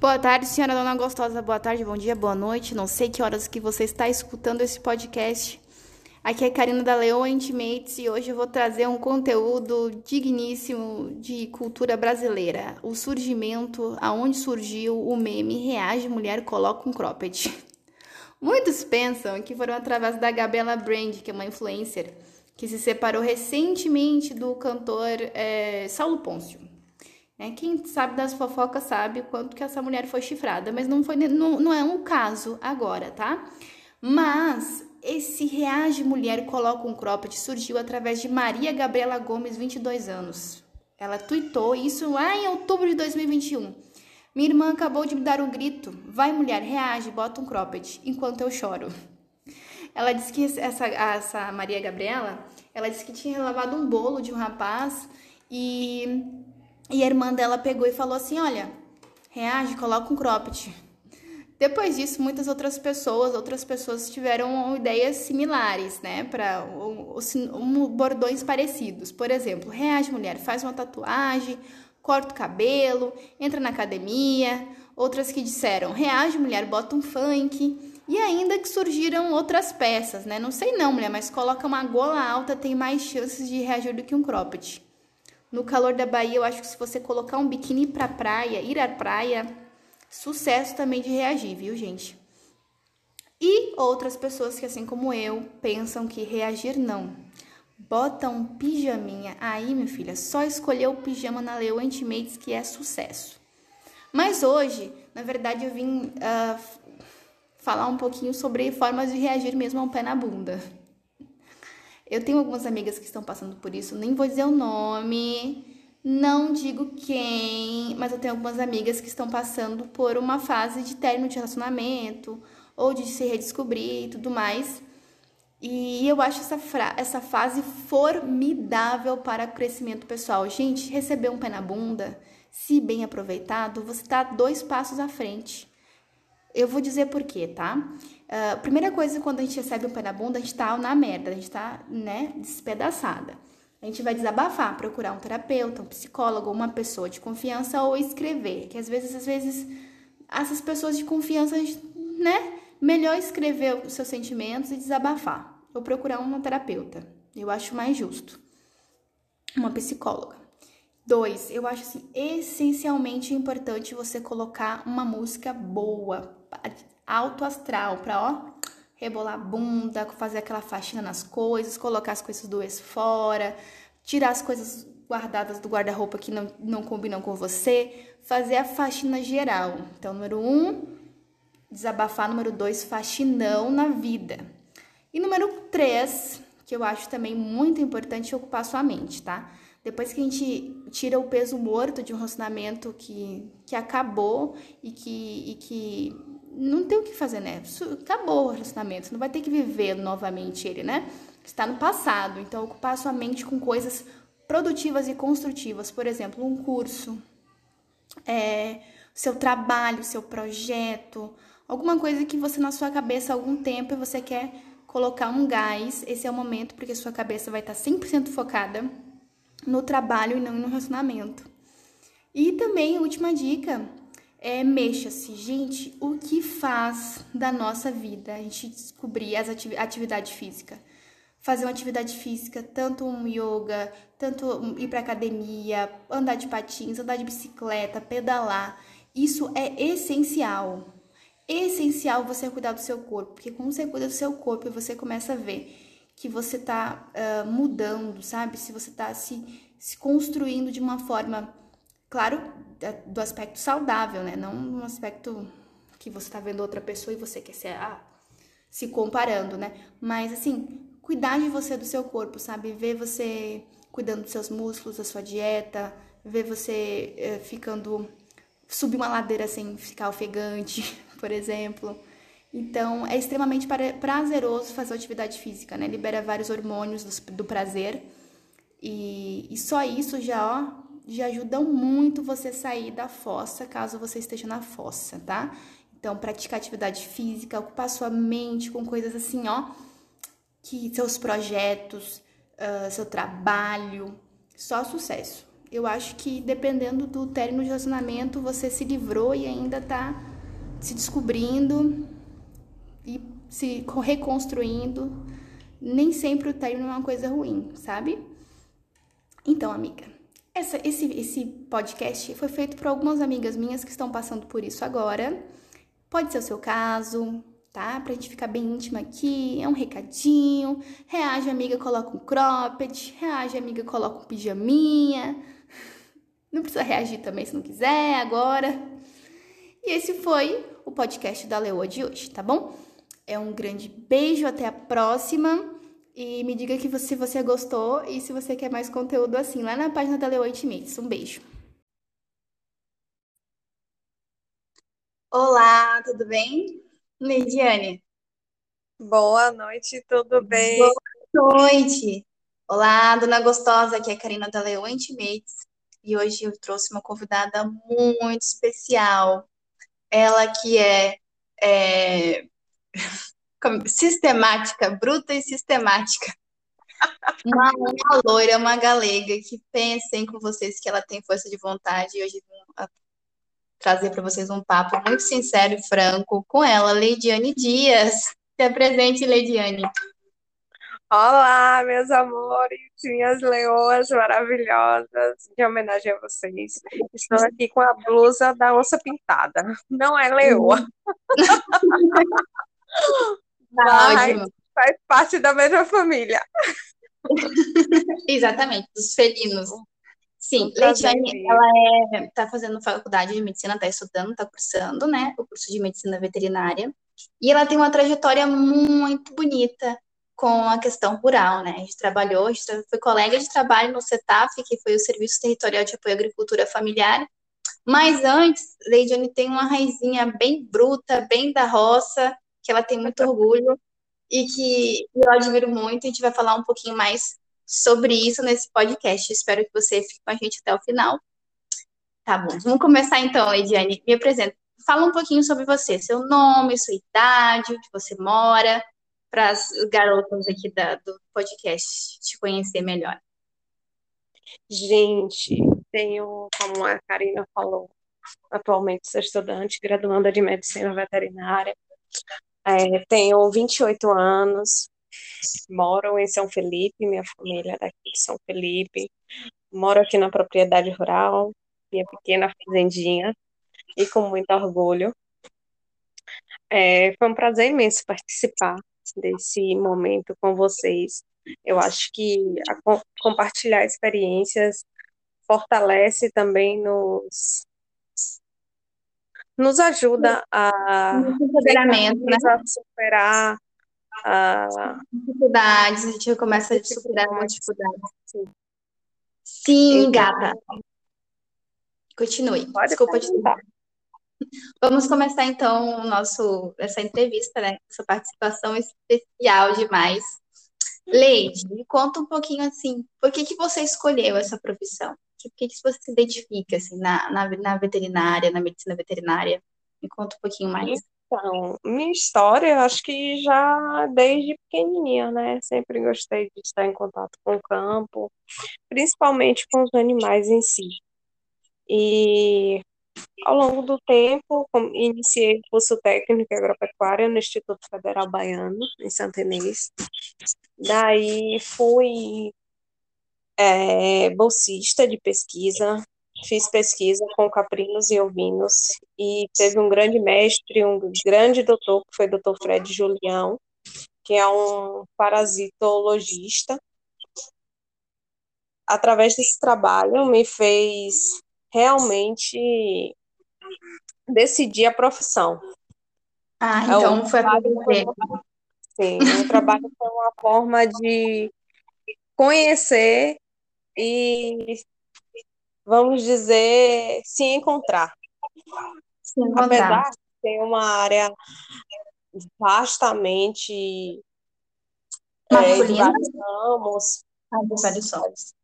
Boa tarde, senhora dona gostosa. Boa tarde, bom dia, boa noite. Não sei que horas que você está escutando esse podcast. Aqui é Karina da Leoa Intimates e hoje eu vou trazer um conteúdo digníssimo de cultura brasileira. O surgimento, aonde surgiu o meme Reage Mulher Coloca um Cropped. Muitos pensam que foram através da Gabriela Brand, que é uma influencer, que se separou recentemente do cantor é, Saulo Pôncio. É, quem sabe das fofocas sabe quanto que essa mulher foi chifrada, mas não, foi, não, não é um caso agora, tá? Mas esse Reage Mulher Coloca um Cropped surgiu através de Maria Gabriela Gomes, 22 anos. Ela tweetou isso lá em outubro de 2021. Minha irmã acabou de me dar um grito. Vai, mulher, reage, bota um cropped, enquanto eu choro. Ela disse que essa, essa Maria Gabriela, ela disse que tinha lavado um bolo de um rapaz e e a irmã dela pegou e falou assim: Olha, reage, coloca um cropped. Depois disso, muitas outras pessoas, outras pessoas tiveram ideias similares, né? Para bordões parecidos. Por exemplo, reage mulher, faz uma tatuagem, corta o cabelo, entra na academia. Outras que disseram, reage mulher, bota um funk. E ainda que surgiram outras peças, né? Não sei não, mulher, mas coloca uma gola alta, tem mais chances de reagir do que um cropped. No calor da Bahia, eu acho que se você colocar um biquíni pra praia, ir à praia, sucesso também de reagir, viu, gente? E outras pessoas que, assim como eu, pensam que reagir não. Bota um pijaminha. Aí, minha filha, só escolher o pijama na Leo Intimates que é sucesso. Mas hoje, na verdade, eu vim uh, falar um pouquinho sobre formas de reagir mesmo ao pé na bunda. Eu tenho algumas amigas que estão passando por isso, nem vou dizer o nome, não digo quem, mas eu tenho algumas amigas que estão passando por uma fase de término de relacionamento ou de se redescobrir e tudo mais. E eu acho essa, essa fase formidável para crescimento pessoal. Gente, receber um pé na bunda, se bem aproveitado, você está dois passos à frente. Eu vou dizer por quê, tá? Uh, primeira coisa, quando a gente recebe um pé na bunda, a gente tá na merda, a gente tá, né, despedaçada. A gente vai desabafar, procurar um terapeuta, um psicólogo, uma pessoa de confiança ou escrever. Que às vezes, às vezes, essas pessoas de confiança, né, melhor escrever os seus sentimentos e desabafar. Ou procurar uma terapeuta. Eu acho mais justo. Uma psicóloga. Dois, eu acho assim, essencialmente importante você colocar uma música boa, alto astral, pra ó, rebolar a bunda, fazer aquela faxina nas coisas, colocar as coisas do ex fora, tirar as coisas guardadas do guarda-roupa que não, não combinam com você, fazer a faxina geral. Então, número um, desabafar. Número dois, faxinão na vida. E número três, que eu acho também muito importante, ocupar sua mente, tá? Depois que a gente tira o peso morto de um relacionamento que, que acabou e que, e que não tem o que fazer, né? Acabou o relacionamento, você não vai ter que viver novamente ele, né? Está no passado. Então, ocupar sua mente com coisas produtivas e construtivas, por exemplo, um curso, é, seu trabalho, seu projeto, alguma coisa que você na sua cabeça há algum tempo e você quer colocar um gás, esse é o momento porque sua cabeça vai estar 100% focada no trabalho e não no relacionamento. E também, última dica, é mexa-se. Gente, o que faz da nossa vida a gente descobrir as ativi atividade física? Fazer uma atividade física, tanto um yoga, tanto ir para academia, andar de patins, andar de bicicleta, pedalar. Isso é essencial. Essencial você cuidar do seu corpo, porque quando você cuida do seu corpo, você começa a ver que você está uh, mudando, sabe? Se você está se, se construindo de uma forma, claro, do aspecto saudável, né? Não no aspecto que você está vendo outra pessoa e você quer ser ah, se comparando, né? Mas assim, cuidar de você, do seu corpo, sabe? Ver você cuidando dos seus músculos, da sua dieta, ver você uh, ficando subir uma ladeira sem ficar ofegante, por exemplo. Então, é extremamente prazeroso fazer atividade física, né? Libera vários hormônios do, do prazer. E, e, só isso já, ó, já ajuda muito você sair da fossa, caso você esteja na fossa, tá? Então, praticar atividade física, ocupar sua mente com coisas assim, ó, que seus projetos, uh, seu trabalho, só sucesso. Eu acho que dependendo do término de relacionamento, você se livrou e ainda tá se descobrindo e se reconstruindo. Nem sempre o término é uma coisa ruim, sabe? Então, amiga, essa, esse, esse podcast foi feito por algumas amigas minhas que estão passando por isso agora. Pode ser o seu caso, tá? Pra gente ficar bem íntima aqui, é um recadinho. Reage, amiga, coloca um cropped. Reage, amiga, coloca um pijaminha. Não precisa reagir também se não quiser agora. E esse foi o podcast da Leoa de hoje, tá bom? É um grande beijo, até a próxima. E me diga que você, se você gostou e se você quer mais conteúdo assim, lá na página da Leoa Intimates. Um beijo. Olá, tudo bem? Leidiane. Boa noite, tudo bem? Boa noite. Olá, dona gostosa, aqui é a Karina da Leoa Intimates. E hoje eu trouxe uma convidada muito especial. Ela que é, é sistemática, bruta e sistemática. Uma, uma loira, uma galega que pensem com vocês que ela tem força de vontade. E hoje vou trazer para vocês um papo muito sincero e franco com ela, Leidiane Dias. Se apresente, Leidiane. Olá, meus amores, minhas leoas maravilhosas, em homenagem a vocês. Estou aqui com a blusa da onça pintada. Não é leoa. Mas faz parte da mesma família. Exatamente, dos felinos. Sim, Leitiane, ela está é, fazendo faculdade de medicina, está estudando, está cursando, né, o curso de medicina veterinária, e ela tem uma trajetória muito bonita com a questão rural, né, a gente trabalhou, a gente foi colega de trabalho no CETAF, que foi o Serviço Territorial de Apoio à Agricultura Familiar, mas antes, Leidiane tem uma raizinha bem bruta, bem da roça, que ela tem muito orgulho e que eu admiro muito. A gente vai falar um pouquinho mais sobre isso nesse podcast. Espero que você fique com a gente até o final. Tá bom, vamos começar então, Ediane. Me apresenta. Fala um pouquinho sobre você, seu nome, sua idade, onde você mora, para as garotas aqui da, do podcast te conhecer melhor. Gente, tenho, como a Karina falou, atualmente sou estudante, graduanda de medicina veterinária. É, tenho 28 anos, moro em São Felipe, minha família é daqui de São Felipe. Moro aqui na propriedade rural, minha pequena fazendinha, e com muito orgulho. É, foi um prazer imenso participar desse momento com vocês. Eu acho que a, compartilhar experiências fortalece também nos nos ajuda a, empoderamento, né? a superar a... dificuldades, a gente começa a superar as dificuldades. Sim, Sim gata. Continue. Pode Desculpa te Vamos começar então o nosso essa entrevista, né? Essa participação especial demais. Leide, me conta um pouquinho assim, por que que você escolheu essa profissão? Que, que, que você se identifica assim, na, na, na veterinária, na medicina veterinária? Me conta um pouquinho mais. Então, minha história, acho que já desde pequenininha, né? Sempre gostei de estar em contato com o campo, principalmente com os animais em si. E ao longo do tempo, iniciei o curso técnico agropecuária no Instituto Federal Baiano, em Santa Inês. Daí fui é, bolsista de pesquisa, fiz pesquisa com caprinos e ovinos, e teve um grande mestre, um grande doutor, que foi o doutor Fred Julião, que é um parasitologista. Através desse trabalho, me fez realmente decidir a profissão. Ah, é então é foi a Sim, o trabalho foi uma forma de conhecer e, vamos dizer, se encontrar. Se encontrar. Apesar de ser uma área vastamente masculina, é, de vários ramos. Ah, de vários ramos.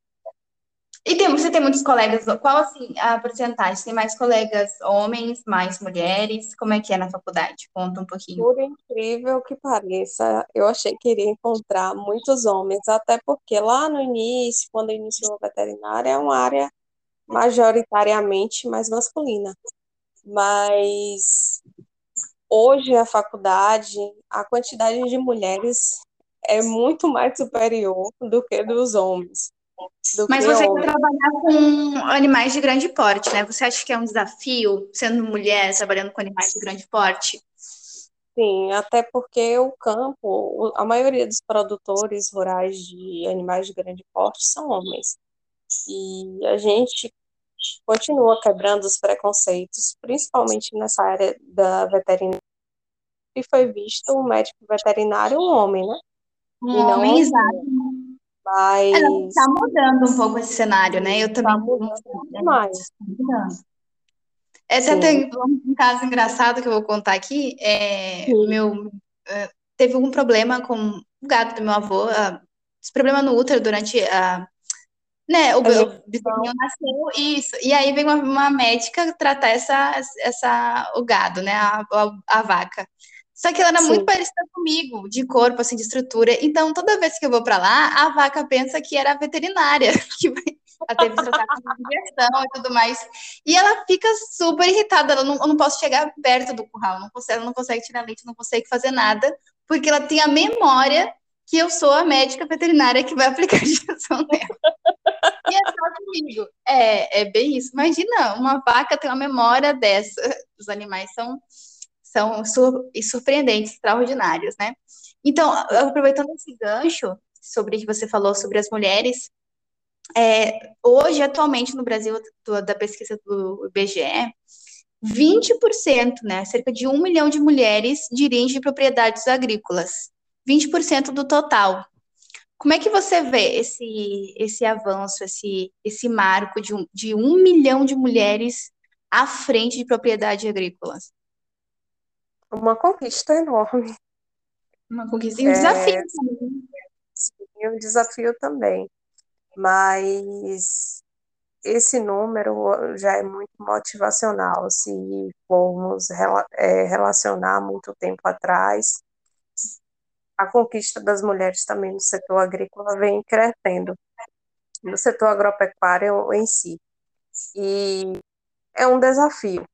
E tem, você tem muitos colegas, qual assim a porcentagem? Tem mais colegas homens, mais mulheres? Como é que é na faculdade? Conta um pouquinho. Por incrível que pareça, eu achei que iria encontrar muitos homens, até porque lá no início, quando iniciou a veterinária, é uma área majoritariamente mais masculina. Mas hoje a faculdade, a quantidade de mulheres é muito mais superior do que dos homens. Mas você homens. trabalhar com animais de grande porte, né? Você acha que é um desafio, sendo mulher, trabalhando com animais de grande porte? Sim, até porque o campo, a maioria dos produtores rurais de animais de grande porte são homens. E a gente continua quebrando os preconceitos, principalmente nessa área da veterinária. E foi visto um médico veterinário um homem, né? Um e homem, não exato. Mas. Está mudando um pouco esse cenário, né? Eu também. Está mudando demais. Tá. É, até tem um caso engraçado que eu vou contar aqui. É, meu, é, teve algum problema com o gato do meu avô, uh, problema no útero durante a né, o bezerrinho nasceu, isso. E aí vem uma, uma, médica tratar essa, essa, o gado, né, a, a, a vaca. Só que ela era Sim. muito parecida comigo, de corpo, assim, de estrutura. Então, toda vez que eu vou para lá, a vaca pensa que era a veterinária, que ela teve que tratar com injeção e tudo mais. E ela fica super irritada. Ela não, eu não posso chegar perto do curral, não consegue, ela não consegue tirar leite, não consegue fazer nada, porque ela tem a memória que eu sou a médica veterinária que vai aplicar a injeção nela. E é só comigo. É, é bem isso. Imagina, uma vaca tem uma memória dessa. Os animais são, são sur surpreendentes, extraordinários, né? Então, aproveitando esse gancho sobre o que você falou sobre as mulheres, é, hoje, atualmente, no Brasil, do, da pesquisa do IBGE, 20%, né, cerca de um milhão de mulheres dirigem propriedades agrícolas. 20% do total. Como é que você vê esse, esse avanço, esse, esse marco de um, de um milhão de mulheres à frente de propriedade agrícola? Uma conquista enorme. Uma conquista e um é, desafio também. Sim, um desafio também. Mas esse número já é muito motivacional. Se formos é, relacionar muito tempo atrás, a conquista das mulheres também no setor agrícola vem crescendo, no setor agropecuário em si. E é um desafio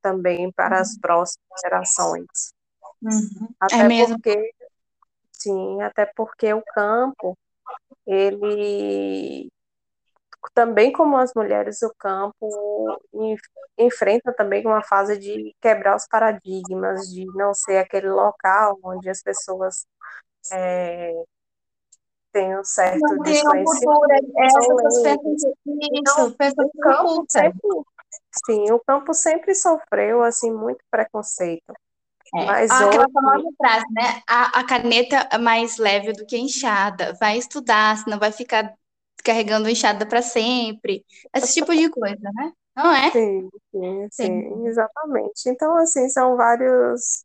também para as uhum. próximas gerações. Uhum. Até é mesmo. porque, sim, até porque o campo, ele também como as mulheres do campo enfrenta também uma fase de quebrar os paradigmas, de não ser aquele local onde as pessoas é, têm um certo não desconhecimento. É, então, o campo sempre, sim, o campo sempre sofreu assim muito preconceito. É. Mas ah, aquela famosa frase, né? A, a caneta é mais leve do que a enxada. Vai estudar, senão vai ficar carregando enxada para sempre. Esse tipo de coisa, né? Não é? Sim, sim, sim, sim, exatamente. Então, assim, são vários.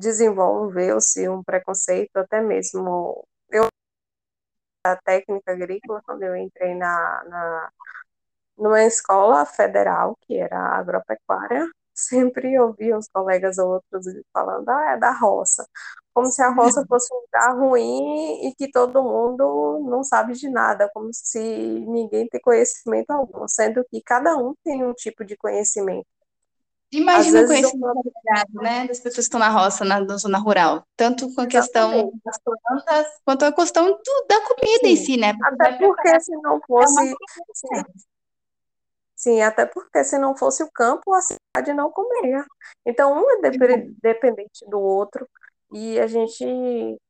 Desenvolveu-se um preconceito, até mesmo. Eu, a técnica agrícola, quando eu entrei na, na, numa escola federal, que era agropecuária, sempre ouvia os colegas outros falando, ah, é da roça. Como se a roça fosse um lugar ruim e que todo mundo não sabe de nada, como se ninguém tem conhecimento algum, sendo que cada um tem um tipo de conhecimento. Imagina o conhecimento né, das pessoas que estão na roça, na, na zona rural. Tanto com a questão das plantas, quanto a questão do, da comida Sim. em si, né? Até porque se não fosse... É Sim, até porque se não fosse o campo, a cidade não comeria. Então, um é dependente do outro, e a gente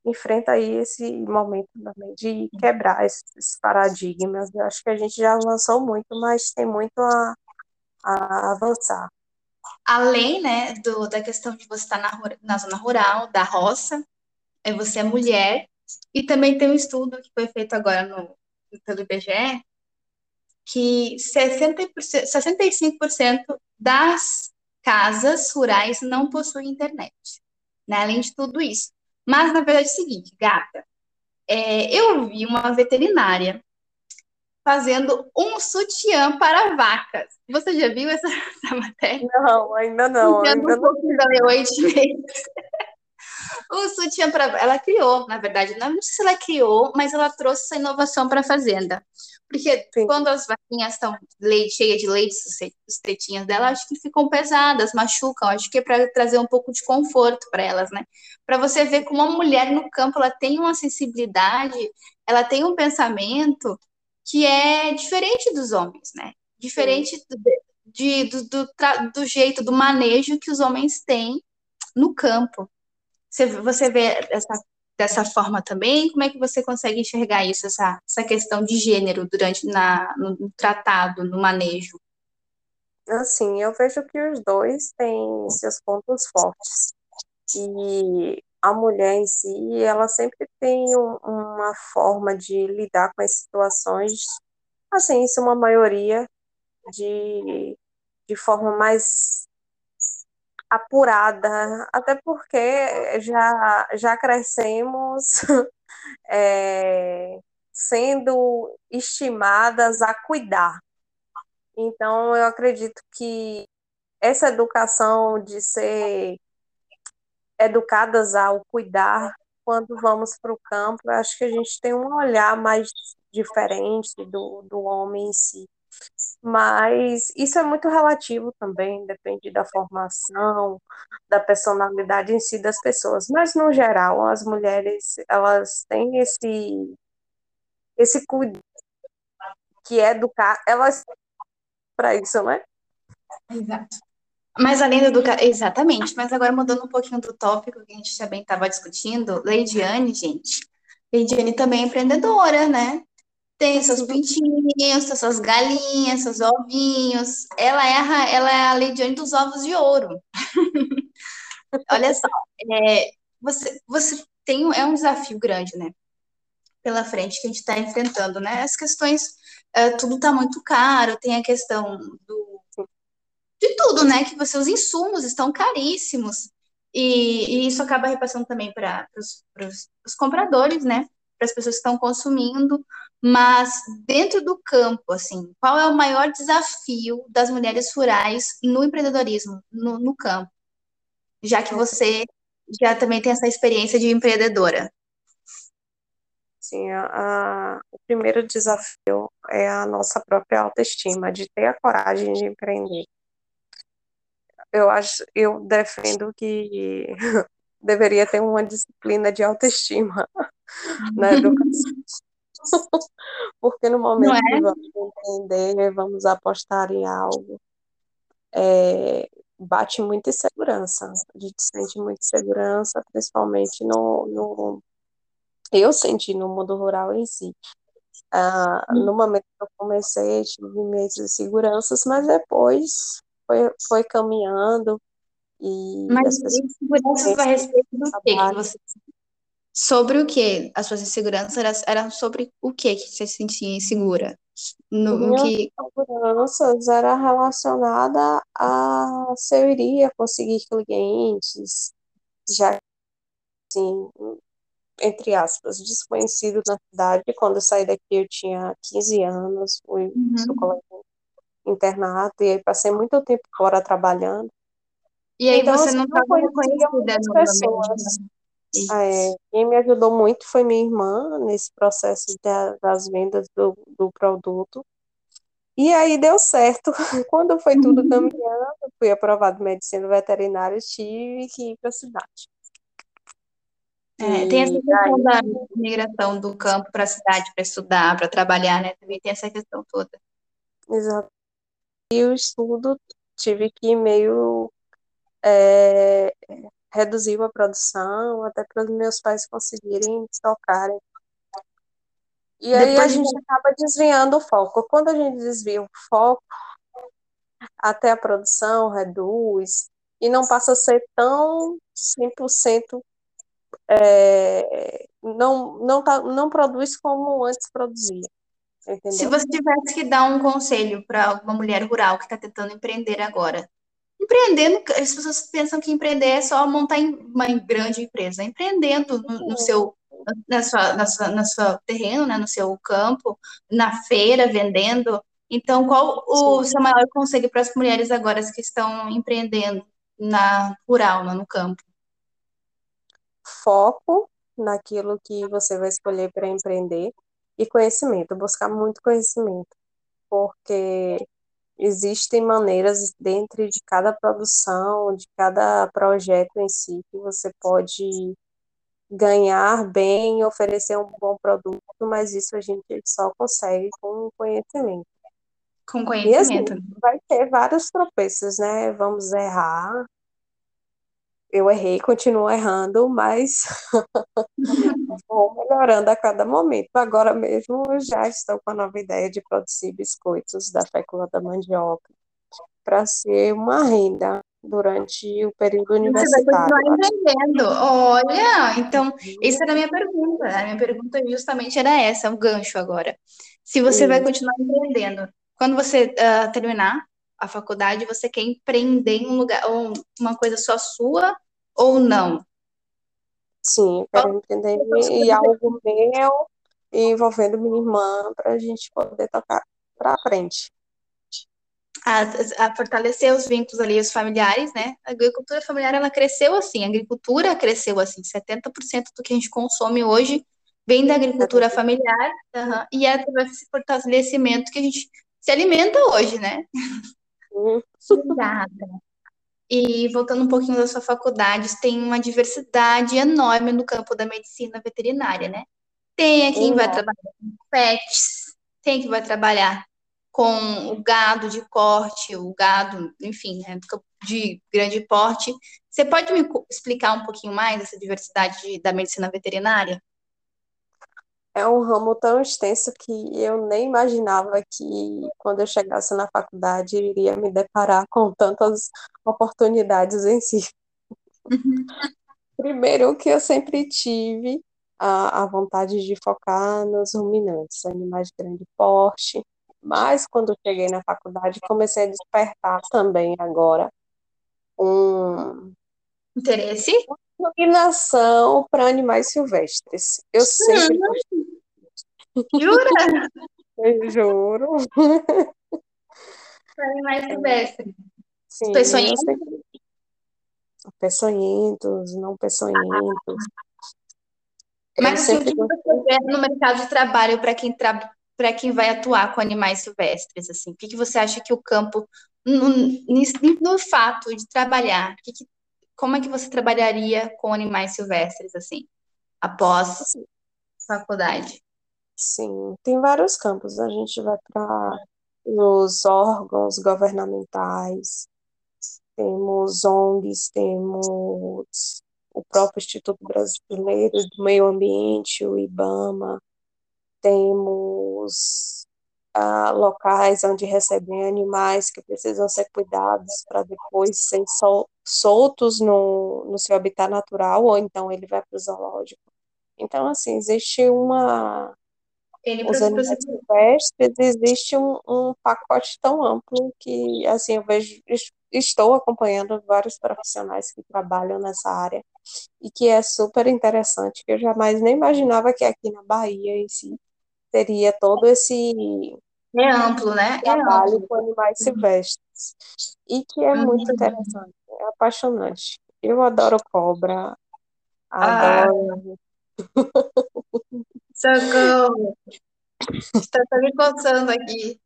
enfrenta aí esse momento também de quebrar esses paradigmas. Eu acho que a gente já avançou muito, mas tem muito a, a avançar. Além, né, do, da questão de você estar na, na zona rural, da roça, é você é mulher, e também tem um estudo que foi feito agora no, pelo IBGE, que 60%, 65% das casas rurais não possuem internet, né? além de tudo isso. Mas, na verdade, é o seguinte, gata, é, eu vi uma veterinária fazendo um sutiã para vacas. Você já viu essa, essa matéria? Não, ainda não. Ainda não. o sutiã para ela criou, na verdade, não, não sei se ela criou, mas ela trouxe essa inovação para a fazenda. Porque Sim. quando as vaquinhas estão cheias de leite, as tetinhas dela, acho que ficam pesadas, machucam. Acho que é para trazer um pouco de conforto para elas, né? Para você ver como uma mulher no campo ela tem uma sensibilidade, ela tem um pensamento que é diferente dos homens, né? Diferente do, de, do, do, do, jeito, do manejo que os homens têm no campo. Você, você vê essa, dessa forma também? Como é que você consegue enxergar isso, essa, essa questão de gênero durante na, no tratado, no manejo? Assim, eu vejo que os dois têm seus pontos fortes. E a mulher em si, ela sempre tem um, uma forma de lidar com as situações, assim, isso é uma maioria, de, de forma mais apurada, até porque já, já crescemos é, sendo estimadas a cuidar. Então, eu acredito que essa educação de ser educadas ao cuidar quando vamos para o campo, acho que a gente tem um olhar mais diferente do, do homem em si. Mas isso é muito relativo também, depende da formação, da personalidade em si das pessoas. Mas, no geral, as mulheres, elas têm esse, esse cuidado que é educar, elas para isso, né? Exato. Mas além do educar, exatamente, mas agora mudando um pouquinho do tópico que a gente também estava discutindo, Leidiane, gente, Leidiane também é empreendedora, né? Tem seus pintinhos, suas galinhas, seus ovinhos. Ela é a, ela é a Leidiane dos ovos de ouro. Olha só, é, você, você tem é um desafio grande, né? Pela frente que a gente está enfrentando, né? As questões, é, tudo está muito caro, tem a questão do de tudo, né? Que você, os insumos estão caríssimos. E, e isso acaba repassando também para os compradores, né? Para as pessoas que estão consumindo. Mas dentro do campo, assim, qual é o maior desafio das mulheres rurais no empreendedorismo, no, no campo? Já que você já também tem essa experiência de empreendedora. Sim, a, a, o primeiro desafio é a nossa própria autoestima, de ter a coragem de empreender eu acho, eu defendo que deveria ter uma disciplina de autoestima na educação. Porque no momento é? que vamos entender, vamos apostar em algo, é, bate muita insegurança. A gente sente muita insegurança, principalmente no, no eu senti no mundo rural em si. Ah, no momento que eu comecei, tive minhas inseguranças, mas depois foi, foi caminhando e Mas as pessoas inseguranças a respeito do que, que você sobre o que as suas inseguranças eram, eram sobre o que que você se sentia insegura? No, no que inseguranças era relacionada a se eu iria conseguir clientes já assim entre aspas desconhecido na cidade. Quando eu saí daqui eu tinha 15 anos fui uhum. internato, e aí passei muito tempo fora trabalhando. E aí então, você assim, não estava reconhecida pessoas. É, quem me ajudou muito foi minha irmã nesse processo de, das vendas do, do produto. E aí deu certo. Quando foi tudo uhum. caminhando, fui aprovado em medicina veterinária, tive que ir para a cidade. É, tem essa questão da migração do campo para a cidade para estudar, para trabalhar, né? Também tem essa questão toda. Exato e o estudo tive que meio é, reduzir a produção até para os meus pais conseguirem tocarem. E aí Depois a gente de... acaba desviando o foco. Quando a gente desvia o foco, até a produção reduz e não passa a ser tão 100% é, não, não, tá, não produz como antes produzia. Entendeu? Se você tivesse que dar um conselho para uma mulher rural que está tentando empreender agora, empreendendo, as pessoas pensam que empreender é só montar uma grande empresa, empreendendo no, no seu na sua, na sua, na sua terreno, né, no seu campo, na feira, vendendo. Então, qual o seu maior conselho para as mulheres agora que estão empreendendo na rural, no campo? foco naquilo que você vai escolher para empreender e conhecimento, buscar muito conhecimento, porque existem maneiras dentro de cada produção, de cada projeto em si, que você pode ganhar bem, oferecer um bom produto, mas isso a gente só consegue com conhecimento. Com conhecimento. E assim, vai ter vários tropeços, né? Vamos errar. Eu errei, continuo errando, mas vou melhorando a cada momento. Agora mesmo já estou com a nova ideia de produzir biscoitos da fécula da mandioca para ser uma renda durante o período universitário. Você vai continuar entendendo. Olha, então, essa era a minha pergunta. A minha pergunta justamente era essa, o gancho agora. Se você Sim. vai continuar empreendendo, quando você uh, terminar a faculdade, você quer empreender em um lugar, ou uma coisa só sua ou não? Sim, eu quero empreender em algo meu envolvendo minha irmã para a gente poder tocar para frente a, a, fortalecer os vínculos ali, os familiares, né? A agricultura familiar, ela cresceu assim, a agricultura cresceu assim, 70% do que a gente consome hoje vem da agricultura familiar, uhum, e é através desse fortalecimento que a gente se alimenta hoje, né? Obrigada. E voltando um pouquinho da sua faculdade, tem uma diversidade enorme no campo da medicina veterinária, né? Tem quem vai trabalhar com pets, tem quem vai trabalhar com o gado de corte, o gado, enfim, né, de grande porte. Você pode me explicar um pouquinho mais essa diversidade da medicina veterinária? É um ramo tão extenso que eu nem imaginava que quando eu chegasse na faculdade iria me deparar com tantas oportunidades em si. Uhum. Primeiro que eu sempre tive a, a vontade de focar nos ruminantes, animais de grande porte, mas quando eu cheguei na faculdade, comecei a despertar também agora um interesse, inclinação para animais silvestres. Eu sempre Jura? Eu juro. Para animais silvestres. Sim, peçonhentos? Peçonhentos, não peçonhentos. Mas assim, o que você vê no mercado de trabalho para quem para quem vai atuar com animais silvestres? Assim, o que, que você acha que o campo, no, no fato de trabalhar, que que, como é que você trabalharia com animais silvestres assim, após faculdade? Sim, tem vários campos. A gente vai para os órgãos governamentais, temos ONGs, temos o próprio Instituto Brasileiro do Meio Ambiente, o IBAMA, temos ah, locais onde recebem animais que precisam ser cuidados para depois serem sol, soltos no, no seu habitat natural, ou então ele vai para o zoológico. Então, assim, existe uma. Ele os animais silvestres, existe um, um pacote tão amplo que, assim, eu vejo, estou acompanhando vários profissionais que trabalham nessa área e que é super interessante, que eu jamais nem imaginava que aqui na Bahia em si teria todo esse é amplo, né? trabalho é amplo. com animais silvestres e que é muito interessante, apaixonante. Eu adoro cobra, ah. adoro. Ah. Socorro! Está me coçando aqui.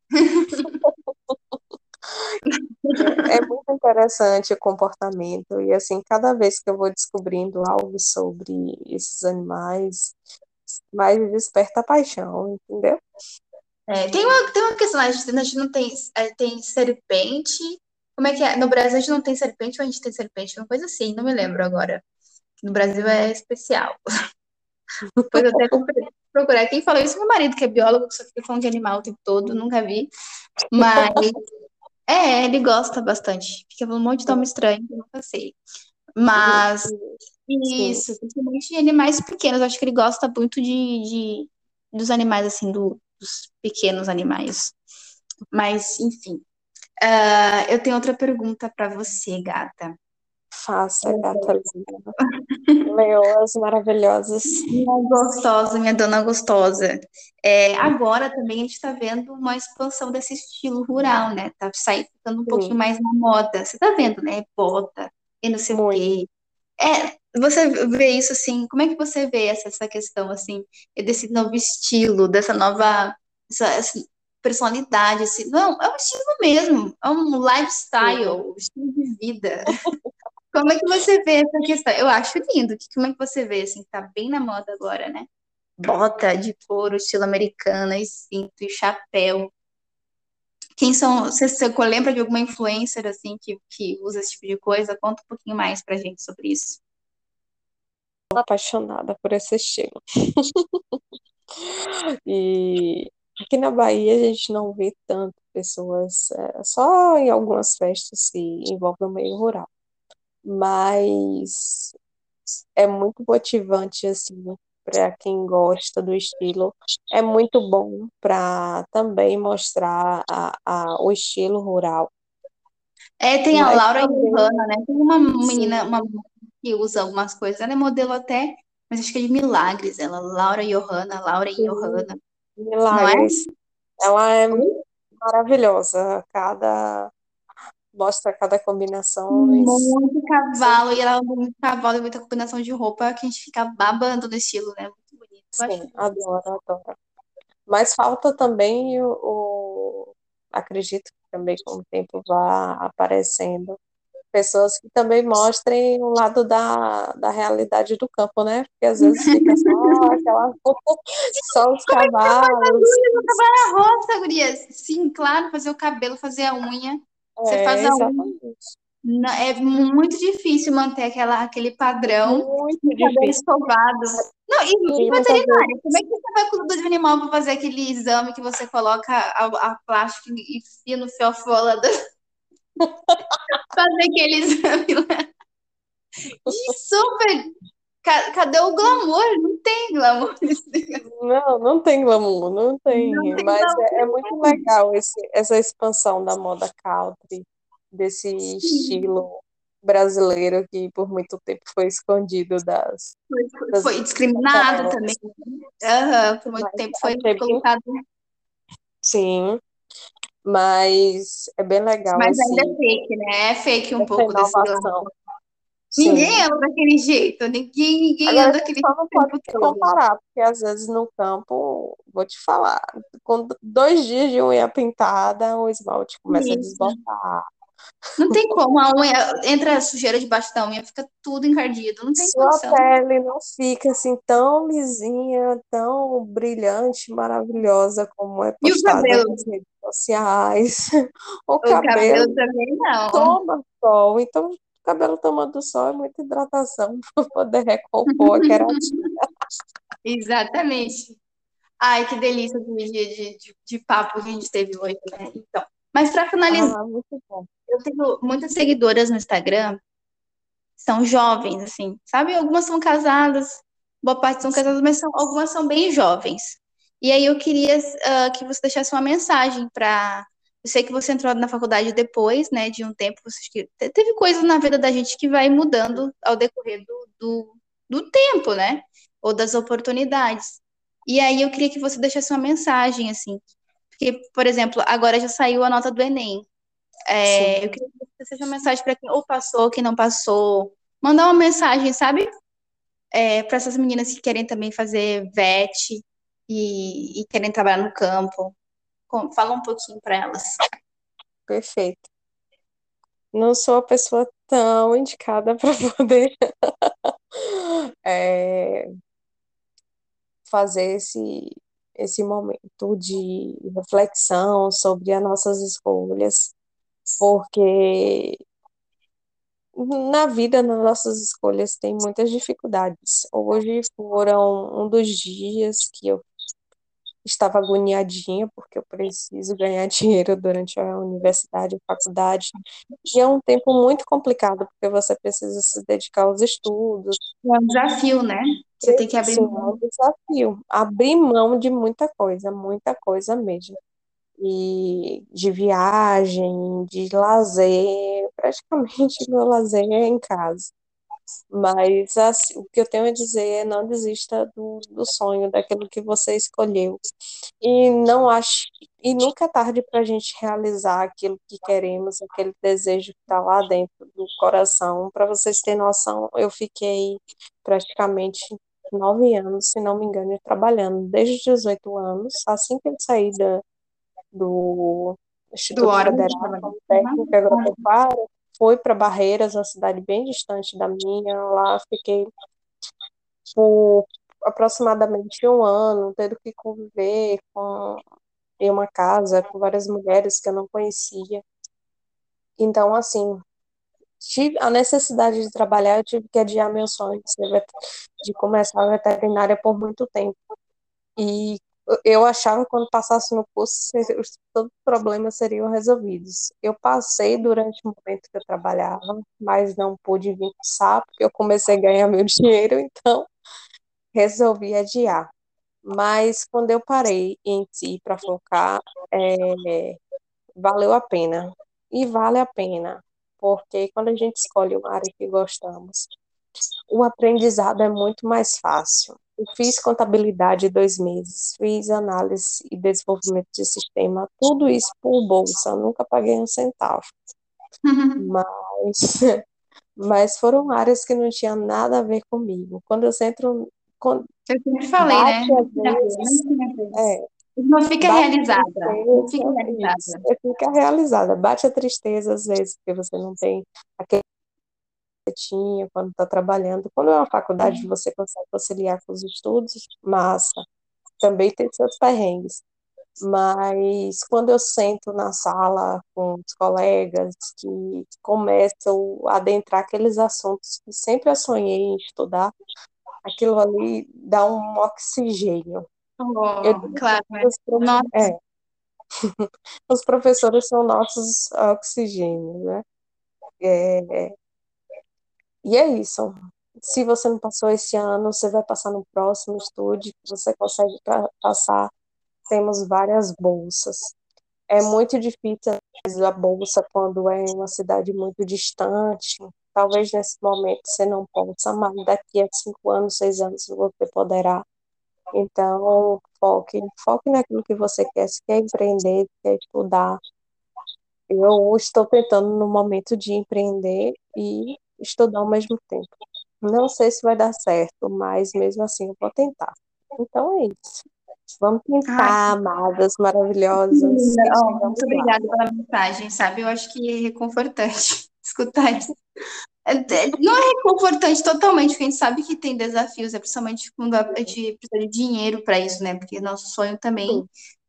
É, muito interessante o comportamento e assim cada vez que eu vou descobrindo algo sobre esses animais mais desperta a paixão, entendeu? É, tem, uma, tem uma questão, a gente, a gente não tem, é, tem serpente. Como é que é? No Brasil a gente não tem serpente ou a gente tem serpente? Uma coisa assim, não me lembro agora. No Brasil é especial. Depois eu até procurar. Quem falou isso? Meu marido, que é biólogo, só fica falando de animal o tempo todo, nunca vi. Mas é, ele gosta bastante. Fica falando um monte de nome estranho, eu nunca sei. Mas isso, principalmente animais pequenos. Acho que ele gosta muito de, de dos animais, assim, do, dos pequenos animais. Mas, enfim. Uh, eu tenho outra pergunta para você, gata. Faça, gata linda. Leoas maravilhosas. Minha gostosa, minha dona gostosa. É, agora também a gente está vendo uma expansão desse estilo rural, né? Tá saindo, ficando um Sim. pouquinho mais na moda. Você tá vendo, né? Bota e não sei Muito. o quê. É, você vê isso assim? Como é que você vê essa, essa questão assim desse novo estilo, dessa nova essa, essa personalidade? Assim? Não, é um estilo mesmo, é um lifestyle, um estilo de vida. Como é que você vê essa questão? Eu acho lindo. Como é que você vê assim? Tá bem na moda agora, né? Bota de couro, estilo americana, e cinto, e chapéu. Quem são? Você, você lembra de alguma influencer assim que, que usa esse tipo de coisa? Conta um pouquinho mais pra gente sobre isso apaixonada por esse estilo. e aqui na Bahia a gente não vê tanto pessoas, é, só em algumas festas se envolve o meio rural. Mas é muito motivante assim para quem gosta do estilo. É muito bom para também mostrar a, a, o estilo rural. É, tem a Laura também, Johanna, né? Tem uma menina, uma que usa algumas coisas. Ela é modelo até, mas acho que é de milagres. Ela, Laura Johanna, Laura Sim. Johanna. Milagres. É? Ela é maravilhosa. Cada mostra cada combinação. Muito cavalo, e ela usa muito cavalo e muita combinação de roupa que a gente fica babando no estilo, né? Muito bonito. Sim, adoro, adoro. Mas falta também o, o, acredito que também com o tempo vá aparecendo pessoas que também mostrem o lado da, da realidade do campo, né? Porque às vezes fica só aquela só os Como cavalos. É trabalhar na roça, gurias. Sim, claro, fazer o cabelo, fazer a unha. Você é, faz a unha. É muito difícil manter aquela, aquele padrão muito difícil. escovado. Não, e, e veterinário, como é que você vai cuidar de animal para fazer aquele exame que você coloca a, a plástico e enfia no fiofola do fazer aquele exame lá. E super. Cadê o glamour? Não tem glamour. Não, não tem glamour, não tem. Não tem mas. É, é, muito legal esse, essa expansão da moda country, desse estilo brasileiro que por muito tempo foi escondido das. Foi, das foi discriminado das também. Uhum, por muito mas tempo foi colocado. Sim, mas é bem legal. Mas ainda é fake, né? É fake um pouco inovação. Ninguém anda daquele jeito, ninguém, ninguém Agora, anda daquele jeito. não pode comparar, porque às vezes no campo, vou te falar, com dois dias de unha pintada, o esmalte começa Isso. a desbotar. Não tem como, a unha entra a sujeira debaixo da unha, fica tudo encardido, não tem Sua condição. pele não fica assim tão lisinha, tão brilhante, maravilhosa como é postada nas redes sociais. O, o cabelo, cabelo também não. Toma sol, então o cabelo tomando sol é muita hidratação para poder recompor a queratina. Exatamente. Ai, que delícia de, de, de, de papo que a gente teve hoje, né? Então, mas para finalizar, ah, eu tenho muitas seguidoras no Instagram, são jovens, assim, sabe? Algumas são casadas, boa parte são casadas, mas são, algumas são bem jovens. E aí eu queria uh, que você deixasse uma mensagem para. Eu sei que você entrou na faculdade depois, né, de um tempo, você teve coisas na vida da gente que vai mudando ao decorrer do, do, do tempo, né? Ou das oportunidades. E aí eu queria que você deixasse uma mensagem, assim, porque, por exemplo, agora já saiu a nota do Enem. É, eu queria que seja uma mensagem para quem ou passou, quem não passou. Mandar uma mensagem, sabe? É, para essas meninas que querem também fazer VET e, e querem trabalhar no campo. Fala um pouquinho para elas. Perfeito. Não sou a pessoa tão indicada para poder é, fazer esse, esse momento de reflexão sobre as nossas escolhas, porque na vida, nas nossas escolhas, tem muitas dificuldades. Hoje foram um dos dias que eu estava agoniadinha, porque eu preciso ganhar dinheiro durante a universidade e faculdade. E é um tempo muito complicado, porque você precisa se dedicar aos estudos. É um desafio, né? Você tem que abrir Sim, mão. É um desafio. Abrir mão de muita coisa, muita coisa mesmo. E de viagem, de lazer, praticamente meu lazer é em casa. Mas assim, o que eu tenho a dizer é não desista do, do sonho, daquilo que você escolheu. E não acho, e nunca é tarde para a gente realizar aquilo que queremos, aquele desejo que está lá dentro do coração. Para vocês terem noção, eu fiquei praticamente nove anos, se não me engano, trabalhando desde os 18 anos, assim que eu saí da, do Instituto do Federal, fui para Barreiras, uma cidade bem distante da minha, lá fiquei por aproximadamente um ano, tendo que conviver com, em uma casa com várias mulheres que eu não conhecia. Então, assim, tive a necessidade de trabalhar, eu tive que adiar meu sonho de, de começar a veterinária por muito tempo. E eu achava que quando passasse no curso, todos os problemas seriam resolvidos. Eu passei durante o momento que eu trabalhava, mas não pude vir com porque eu comecei a ganhar meu dinheiro, então resolvi adiar. Mas quando eu parei em si para focar, é, valeu a pena. E vale a pena, porque quando a gente escolhe uma área que gostamos, o aprendizado é muito mais fácil. Eu fiz contabilidade dois meses, fiz análise e desenvolvimento de sistema, tudo isso por bolsa, nunca paguei um centavo. Mas, mas foram áreas que não tinham nada a ver comigo. Quando eu entro. Quando eu sempre falei, né? Vezes, é, não fica realizada. Fica realizada. Fica realizada. Bate a tristeza às vezes, porque você não tem aquele tinha quando está trabalhando. Quando é uma faculdade, você consegue conciliar com os estudos, massa. Também tem seus perrengues. Mas quando eu sento na sala com os colegas que começam a adentrar aqueles assuntos que sempre eu sonhei em estudar, aquilo ali dá um oxigênio. Oh, eu, claro, os, é, os professores são nossos oxigênios, né? É, e é isso. Se você não passou esse ano, você vai passar no próximo, estude, você consegue passar. Temos várias bolsas. É muito difícil a bolsa quando é uma cidade muito distante. Talvez nesse momento você não possa, mas daqui a cinco anos, seis anos você poderá. Então, foque, foque naquilo que você quer. Se quer empreender, se quer estudar. Eu estou tentando no momento de empreender e estudar ao mesmo tempo. Não sei se vai dar certo, mas mesmo assim eu vou tentar. Então é isso. Vamos tentar, Ai, amadas maravilhosas. Oh, muito obrigada pela mensagem, sabe? Eu acho que é reconfortante escutar isso. É, é, não é reconfortante totalmente, porque a gente sabe que tem desafios, é principalmente quando a gente precisa de dinheiro para isso, né? Porque nosso sonho também,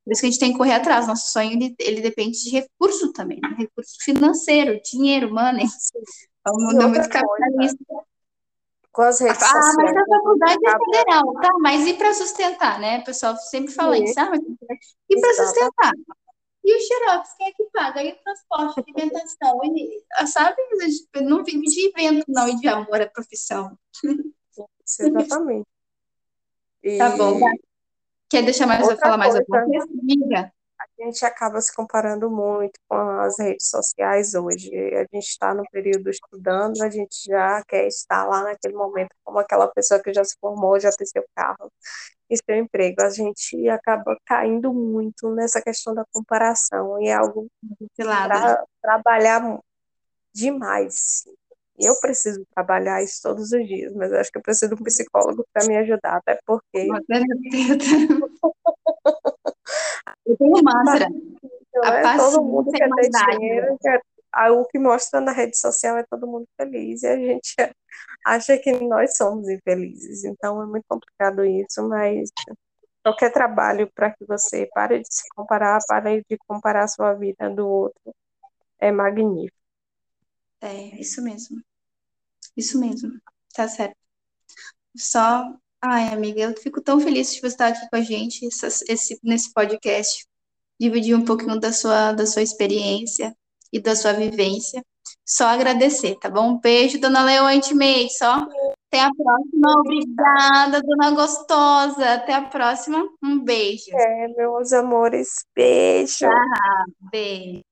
por isso que a gente tem que correr atrás. Nosso sonho ele, ele depende de recurso também, né? recurso financeiro, dinheiro, money. O mundo é muito capitalista. Com as redes ah, sociais. mas a faculdade é federal, tá? Mas e para sustentar, né? O pessoal sempre fala isso, ah, e para sustentar? E o xerox, quem é que paga? E o transporte, a alimentação, e, ah, sabe? Não vive de evento, não, e de amor à profissão. Exatamente. E... Tá bom. Quer deixar mais, Outra falar mais alguma coisa? Amiga? A gente acaba se comparando muito com as redes sociais hoje. A gente está no período estudando, a gente já quer estar lá naquele momento como aquela pessoa que já se formou, já tem seu carro e seu emprego. A gente acaba caindo muito nessa questão da comparação e é algo para trabalhar demais. Eu preciso trabalhar isso todos os dias, mas acho que eu preciso de um psicólogo para me ajudar, até porque. Eu tenho um mantra. é? Todo mundo quer ter dinheiro, quer... o que mostra na rede social é todo mundo feliz, e a gente acha que nós somos infelizes. Então é muito complicado isso, mas qualquer trabalho para que você pare de se comparar, pare de comparar a sua vida do outro, é magnífico. É, isso mesmo. Isso mesmo. Tá certo. Só Ai, amiga, eu fico tão feliz de você estar aqui com a gente esse, nesse podcast, dividir um pouquinho da sua, da sua experiência e da sua vivência. Só agradecer, tá bom? Um beijo, dona Leoa Intimate, só. Até a próxima. Obrigada, dona Gostosa. Até a próxima. Um beijo. É, meus amores. Beijo. Beijo.